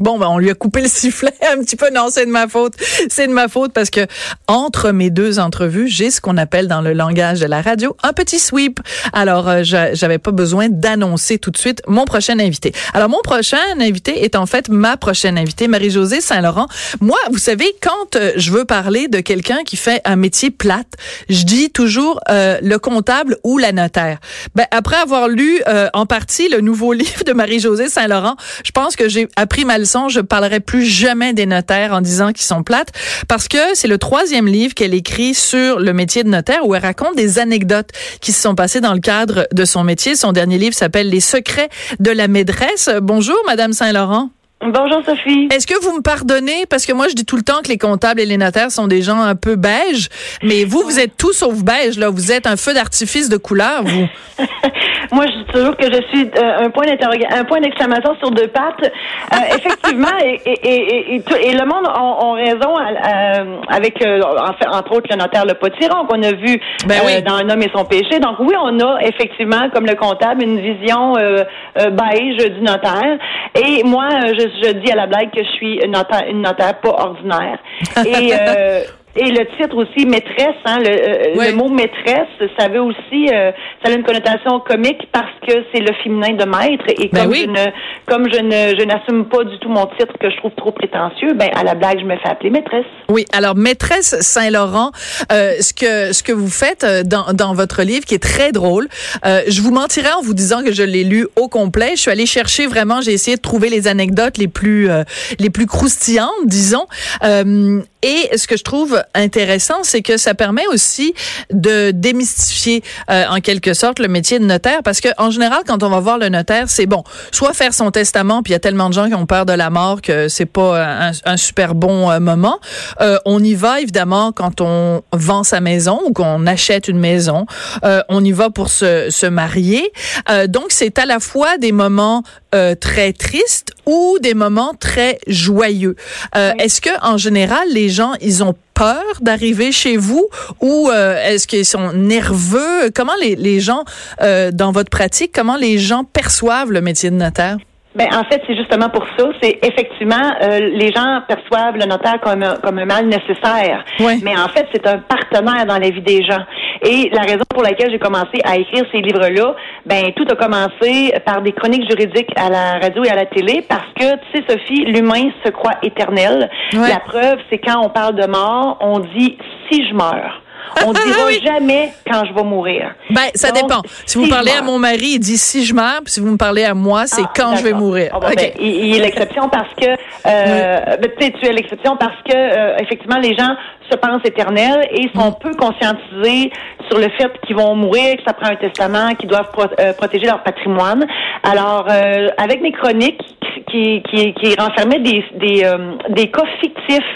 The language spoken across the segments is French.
Bon, ben, on lui a coupé le sifflet un petit peu. Non, c'est de ma faute. C'est de ma faute parce que entre mes deux entrevues, j'ai ce qu'on appelle dans le langage de la radio un petit sweep. Alors, euh, j'avais pas besoin d'annoncer tout de suite mon prochain invité. Alors, mon prochain invité est en fait ma prochaine invitée, Marie-Josée Saint-Laurent. Moi, vous savez, quand euh, je veux parler de quelqu'un qui fait un métier plate, je dis toujours euh, le comptable ou la notaire. Ben, après avoir lu en partie le nouveau livre de Marie-Josée Saint-Laurent, je pense que j'ai appris ma leçon. Je parlerai plus jamais des notaires en disant qu'ils sont plates parce que c'est le troisième livre qu'elle écrit sur le métier de notaire où elle raconte des anecdotes qui se sont passées dans le cadre de son métier. Son dernier livre s'appelle Les secrets de la maîtresse. Bonjour, Madame Saint-Laurent. Bonjour Sophie. Est-ce que vous me pardonnez? Parce que moi je dis tout le temps que les comptables et les notaires sont des gens un peu beiges, mais vous vous êtes tout sauf beige là, vous êtes un feu d'artifice de couleur vous. moi je dis toujours que je suis euh, un point d'interrogation, un point d'exclamation sur deux pattes. Euh, effectivement et, et, et, et, le monde a, raison euh, avec entre autres le notaire le potiron qu'on a vu ben dans un homme et son péché. Donc oui, on a effectivement comme le comptable une vision beige du notaire et moi je je dis à la blague que je suis une notaire, une notaire pas ordinaire. Et euh, et le titre aussi, maîtresse, hein, le, euh, le mot maîtresse, ça veut aussi, euh, ça a une connotation comique parce que c'est le féminin de maître. Et ben comme je ne, comme je ne, je n'assume pas du tout mon titre que je trouve trop prétentieux, ben à la blague, je me fais appeler maîtresse. Oui, alors maîtresse Saint-Laurent, euh, ce que ce que vous faites dans, dans votre livre, qui est très drôle, je vous mentirais en vous disant que je l'ai lu au complet. Je suis allée chercher vraiment, j'ai essayé de trouver les anecdotes les plus les plus croustillantes, disons. Et ce que je trouve intéressant, c'est que ça permet aussi de démystifier euh, en quelque sorte le métier de notaire parce que en général quand on va voir le notaire, c'est bon, soit faire son testament puis il y a tellement de gens qui ont peur de la mort que c'est pas un, super bon euh, moment. Euh, on y va évidemment quand on vend sa maison ou qu'on achète une maison, on y va pour se, se marier. donc c'est à la fois des moments très tristes ou des moments très joyeux. Est-ce que en général les gens ils ont peur d'arriver chez vous ou euh, est-ce qu'ils sont nerveux? Comment les, les gens, euh, dans votre pratique, comment les gens perçoivent le métier de notaire? Ben en fait, c'est justement pour ça. C'est effectivement euh, les gens perçoivent le notaire comme un, comme un mal nécessaire. Mais en fait, c'est un partenaire dans la vie des gens. Et la raison pour laquelle j'ai commencé à écrire ces livres-là, ben tout a commencé par des chroniques juridiques à la radio et à la télé parce que tu sais Sophie, l'humain se croit éternel. La preuve, c'est quand on parle de mort, on dit si je meurs. On dira jamais quand je vais mourir. Ben, ça dépend. Si vous parlez à mon mari, il dit si je meurs. Puis si vous me parlez à moi, c'est ah, quand je vais mourir. Ben, il, est l'exception parce que, euh, ben, tu es l'exception parce que, euh, effectivement, les gens se pensent éternels et sont mm. peu conscientisés sur le fait qu'ils vont mourir, que ça prend un testament, qu'ils doivent euh, protéger leur patrimoine. Alors, euh, avec mes chroniques qui, qui, qui renfermaient des, des, des cas fictifs,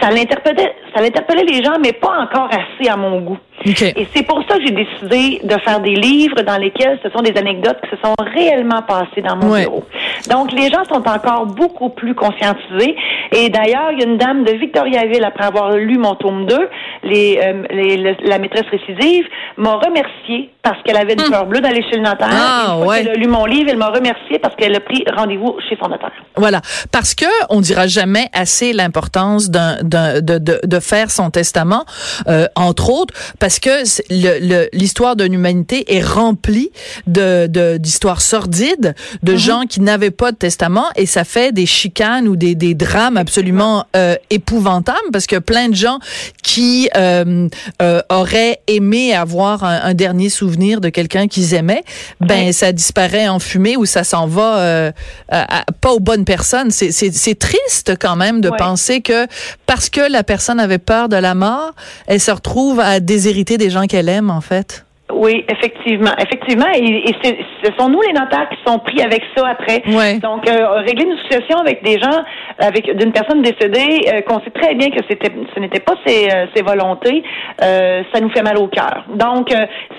ça l'interpellait, ça l'interpellait les gens, mais pas encore assez à mon goût. Et c'est pour ça que j'ai décidé de faire des livres dans lesquels ce sont des anecdotes qui se sont réellement passées dans mon bureau. Donc, les gens sont encore beaucoup plus conscientisés. Et d'ailleurs, il y a une dame de Victoriaville, après avoir lu mon tome 2, les, euh, les, la maîtresse récidive, m'a remercié parce qu'elle avait une peur hum. bleue d'aller chez le notaire. Ah, et elle a lu mon livre, elle m'a remercié parce qu'elle a pris rendez-vous chez son notaire. Voilà. Parce que on dira jamais assez l'importance d'un, de, de, de, faire son testament, euh, entre autres, parce que l'histoire d'une humanité est remplie de, d'histoires sordides, de mm-hmm. gens qui n'avaient pas de testament, et ça fait des chicanes ou des, des drames absolument euh, épouvantables, parce que plein de gens qui euh, euh, auraient aimé avoir un, un dernier souvenir de quelqu'un qu'ils aimaient, ben ça disparaît en fumée ou ça s'en va euh, pas aux bonnes personnes. C'est triste quand même de penser que parce que la personne avait peur de la mort, elle se retrouve à déshériter des gens qu'elle aime en fait. Oui, effectivement. Effectivement. Et, ce sont nous, les notaires, qui sont pris avec ça après. Donc, euh, régler une situation avec des gens avec d'une personne décédée euh, qu'on sait très bien que c'était ce n'était pas ses, euh, ses volontés, euh, ça nous fait mal au cœur. Donc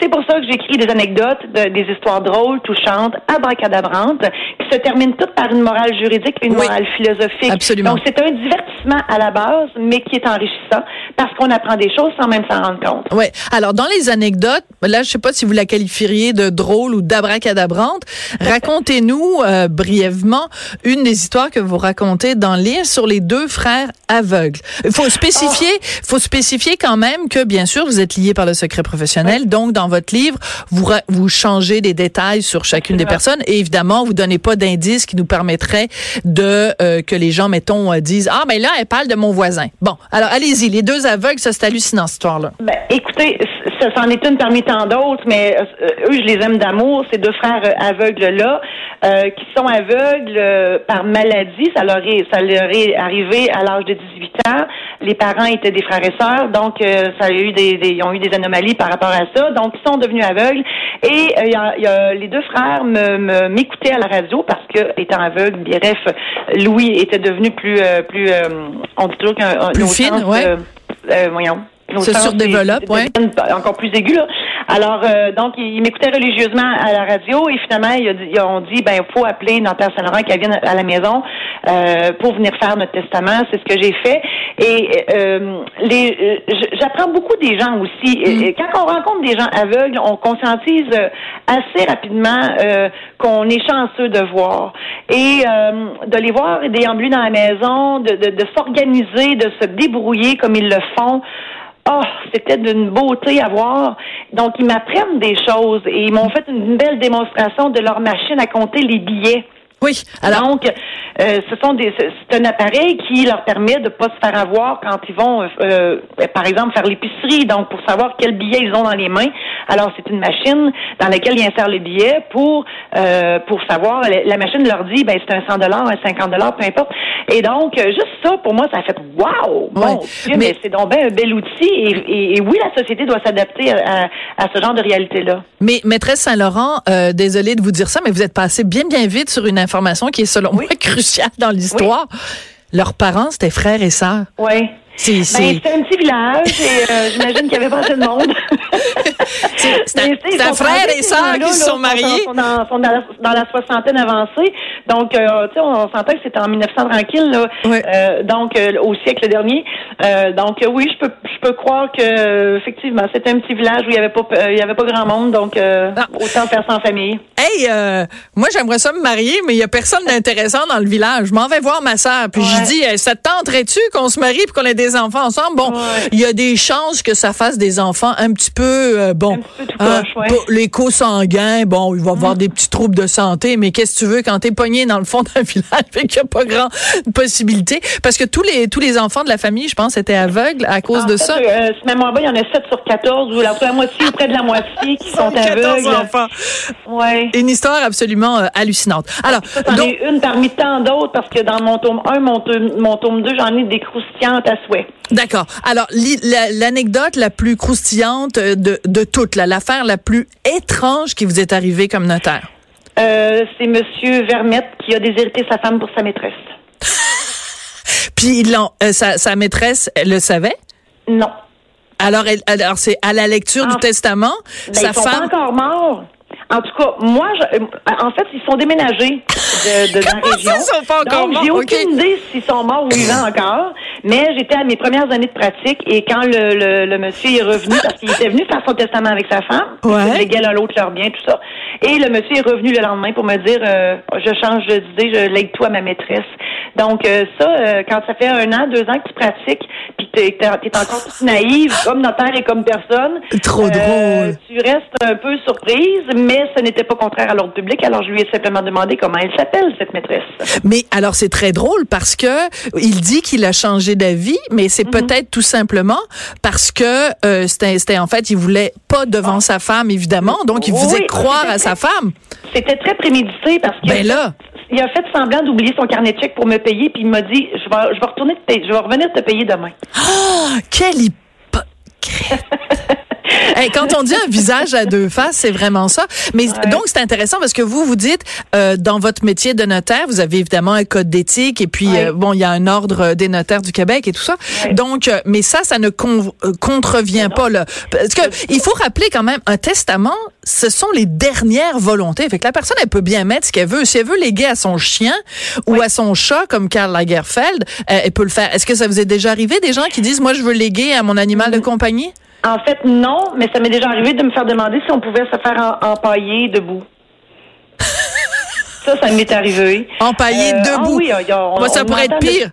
c'est pour ça que j'écris des anecdotes, des histoires drôles, touchantes, abracadabrantes, qui se terminent toutes par une morale juridique, une morale philosophique. Absolument. Donc c'est un divertissement à la base, mais qui est enrichissant parce qu'on apprend des choses sans même s'en rendre compte. Oui. Alors dans les anecdotes, là je sais pas si vous la qualifieriez de drôle ou d'abracadabrante, racontez-nous brièvement une des histoires que vous racontez dans le livre sur les deux frères aveugles. Il faut spécifier, oh. faut spécifier quand même que bien sûr vous êtes liés par le secret professionnel. Donc dans votre livre, vous vous changez des détails sur chacune des personnes et évidemment vous donnez pas d'indices qui nous permettraient de euh, que les gens mettons euh, disent ah mais là elle parle de mon voisin. Bon, alors allez-y, les deux aveugles, ça c'est hallucinant cette histoire là. Ben, écoutez, ça c'en est une parmi tant d'autres, mais euh, eux je les aime d'amour, ces deux frères aveugles là qui sont aveugles par maladie, ça leur est ça leur est arrivé à l'âge de 18 ans. Les parents étaient des frères et sœurs, donc euh, ça a eu des, ils ont eu des anomalies par rapport à ça. Donc ils sont devenus aveugles. Et euh, y a, les deux frères me, m'écoutaient à la radio parce que étant aveugle, bref, Louis était devenu plus euh, plus on dit toujours qu'un plus fine, ouais. voyons se surdéveloppe, ouais. Encore plus aigu, là. Alors, euh, donc, il, m'écoutait religieusement à la radio et finalement, ils ont dit, ben, il faut appeler Nanterre Saint-Laurent qu'elle vienne à la maison euh, pour venir faire notre testament. C'est ce que j'ai fait. Et euh, les, j'apprends beaucoup des gens aussi. Mm. Quand on rencontre des gens aveugles, on conscientise assez rapidement qu'on est chanceux de voir et de les voir déambuler dans la maison, de, de, de s'organiser, de se débrouiller comme ils le font. Oh, c'était d'une beauté à voir. Donc, ils m'apprennent des choses et ils m'ont fait une belle démonstration de leur machine à compter les billets. Oui. Alors, donc, euh, ce sont des, c'est un appareil qui leur permet de pas se faire avoir quand ils vont, euh, euh, par exemple, faire l'épicerie. Donc, pour savoir quel billet ils ont dans les mains. Alors, c'est une machine dans laquelle ils insèrent le billet pour pour savoir. La machine leur dit, ben c'est un 100 dollars, un 50 dollars, peu importe. Et donc, juste ça, pour moi, ça a fait wow. Bon, mais, c'est donc bien un bel outil. Et, oui, la société doit s'adapter à, à, ce genre de réalité-là. Mais maîtresse Saint-Laurent, désolée de vous dire ça, mais vous êtes passé bien bien vite sur une information qui est selon moi cruciale dans l'histoire. Leurs parents, c'était frères et sœurs. Oui. C'est ben, un petit village et euh, j'imagine qu'il y avait pas assez de monde. c'est un frère et sœur qui se sont mariés. Sont, dans, sont dans, la, soixantaine avancée. Donc, euh, tu sais, on, s'entend que c'était en 1900 tranquille, là. Euh, donc, au siècle dernier. donc, oui, je peux, je peux croire que effectivement, c'était un petit village où il y avait pas, il y avait pas grand monde. Donc, autant faire sans famille. Hey, moi, j'aimerais ça me marier, mais il y a personne d'intéressant dans le village. Je m'en vais voir ma sœur, puis je dis, ça te tenterait-tu qu'on se marie puis qu'on ait des des enfants ensemble, bon, il y a des chances que ça fasse des enfants un petit peu, euh, bon, hein, les co-sanguins, bon, il va y avoir mm. des petits troubles de santé, mais qu'est-ce que tu veux quand t'es pogné dans le fond d'un village et qu'il n'y a pas grand possibilité? Parce que tous les tous les enfants de la famille, je pense, étaient aveugles à cause de ça. Euh, ce même il y en a 7 sur 14, ou la, moitié ou près de la moitié qui sont aveugles. enfants. Ouais. Une histoire absolument euh, hallucinante. Alors, j'en ai une parmi tant d'autres parce que dans mon tome 1, mon tome, mon tome 2, j'en ai des croustillantes à souhait. D'accord. Alors, l'anecdote la, plus croustillante de, de toute, l'affaire la plus étrange qui vous est arrivée comme notaire? Euh, c'est Monsieur Vermette qui a déshérité sa femme pour sa maîtresse. Puis euh, sa, sa maîtresse, elle le savait? Non. Alors, elle, alors c'est à la lecture du testament, ben, sa ils sont femme. Pas encore morts. En tout cas, moi, je, en fait, ils sont déménagés de, de la région. sont pas encore Donc, j'ai aucune idée s'ils sont morts ou vivants encore. Mais j'étais à mes premières années de pratique et quand le, le, monsieur est revenu, parce qu'il était venu faire son testament avec sa femme, ouais. léguait l'un l'autre leur bien, tout ça. Et le monsieur est revenu le lendemain pour me dire, euh, je change d'idée, je lègue tout à ma maîtresse. Donc euh, ça, euh, quand ça fait un an, deux ans que tu pratiques, puis tu es, encore naïve, comme notaire et comme personne. Trop drôle. Tu restes un peu surprise, mais ce n'était pas contraire à l'ordre public. Alors, je lui ai simplement demandé comment elle s'appelle, cette maîtresse. Mais alors, c'est très drôle parce que il dit qu'il a changé d'avis, mais c'est mhm. peut-être tout simplement parce que euh, c'était en fait, il voulait pas devant sa femme, évidemment. Donc, il faisait croire à sa femme. C'était très prémédité parce que. Ben là il a fait semblant d'oublier son carnet de chèques pour me payer, puis il m'a dit, je vais, je vais retourner, je vais revenir te payer demain. Oh, quel hypocrite! quand on dit un visage à deux faces, c'est vraiment ça. Mais donc c'est intéressant parce que vous vous dites euh, dans votre métier de notaire, vous avez évidemment un code d'éthique et puis euh, bon, il y a un ordre des notaires du Québec et tout ça. Donc, euh, mais ça, ça ne contrevient pas là. Parce que il faut rappeler quand même un testament, ce sont les dernières volontés. Fait que la personne, elle peut bien mettre ce qu'elle veut. Si elle veut léguer à son chien ou à son chat, comme Karl Lagerfeld, elle peut le faire. Est-ce que ça vous est déjà arrivé des gens qui disent, moi, je veux léguer à mon animal de mm. compagnie? En fait, non, mais ça m'est déjà arrivé de me faire demander si on pouvait se faire empailler debout. Ça, ça m'est arrivé. Empailler euh, debout. Ah oui, on, ça pourrait être pire.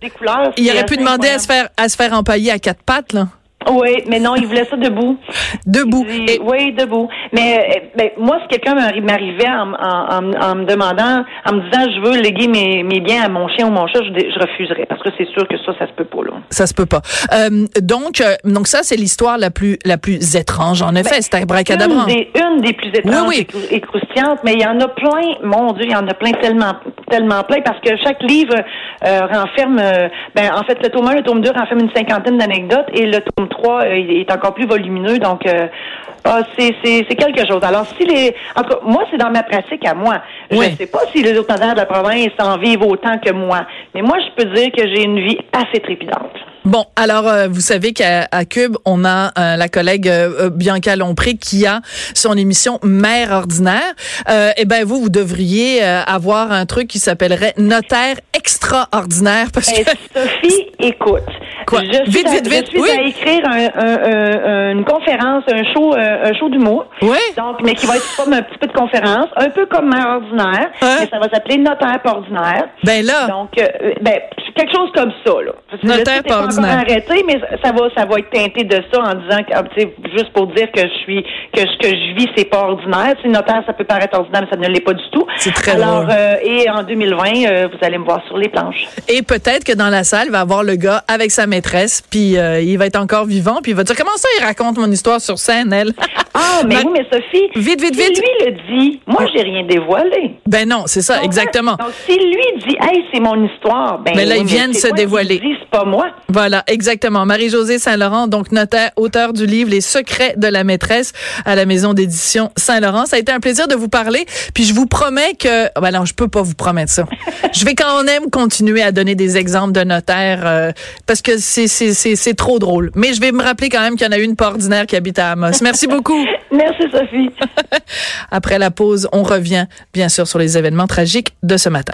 il aurait pu demander à se faire à se faire empailler à quatre pattes, là. Oui, mais non, il voulait ça debout. Debout. Oui, debout. Mais ben, moi, si quelqu'un m'arrivait en, en, en, me demandant, en me disant, je veux léguer mes, mes biens à mon chien ou mon chat, je, je refuserais parce que c'est sûr que ça, ça se peut pas là. Ça se peut pas. Euh, donc, euh, donc ça, c'est l'histoire la plus la plus étrange. En effet, ben, c'est un bracadabrant. Une des, une des plus étranges Et, croustillantes, mais il y en a plein. Mon Dieu, il y en a plein tellement tellement plein parce que chaque livre euh, renferme, ben en fait, le tome 1, le tome 2 renferme une cinquantaine d'anecdotes et le tome 3 euh, il est encore plus volumineux. Donc, euh, ah, c'est quelque chose. Alors, si les. En tout cas, moi, c'est dans ma pratique à moi. Je ne sais pas si les autres de la province en vivent autant que moi. Mais moi, je peux dire que j'ai une vie assez trépidante. Bon, alors euh, vous savez qu'à Cube, on a euh, la collègue euh, Bianca Lompré qui a son émission Mère ordinaire. eh ben vous, vous devriez avoir un truc qui s'appellerait Notaire extraordinaire parce que Sophie, écoute. Quoi? Je vite, vite, vite. Je suis à écrire un, une conférence, un show, un show d'humour. Oui. Donc, mais qui va être comme un petit peu de conférence, un peu comme Mère ordinaire, hein? mais ça va s'appeler Notaire ordinaire. Ben là. Donc, ben quelque chose comme ça là. Notaire pas arrêter, mais ça va, ça va être teinté de ça en disant que, ah, juste pour dire que je suis, que ce que je vis, c'est pas ordinaire. Si notaire, ça peut paraître ordinaire, mais ça ne l'est pas du tout. C'est très Alors, euh, et en 2020, euh, vous allez me voir sur les planches. Et peut-être que dans la salle, il va avoir le gars avec sa maîtresse, puis euh, il va être encore vivant, puis il va dire comment ça, il raconte mon histoire sur scène, elle? ah, mais oui, mais Sophie. Vite, vite, vite. Si lui le dit, moi, j'ai rien dévoilé. Ben non, c'est ça, exactement. Donc, si lui dit, hey, c'est mon histoire, ben. Mais là, ils viennent se dévoiler. c'est pas moi. Voilà, exactement. Marie-Josée Saint-Laurent, donc notaire, auteur du livre Les secrets de la maîtresse à la maison d'édition Saint-Laurent. Ça a été un plaisir de vous parler. Puis je vous promets que, ben non, je peux pas vous promettre ça. je vais quand même continuer à donner des exemples de notaires euh, parce que c'est c'est trop drôle. Mais je vais me rappeler quand même qu'il y en a une pas ordinaire qui habite à Amos. Merci beaucoup. Merci Sophie. Après la pause, on revient bien sûr sur les événements tragiques de ce matin.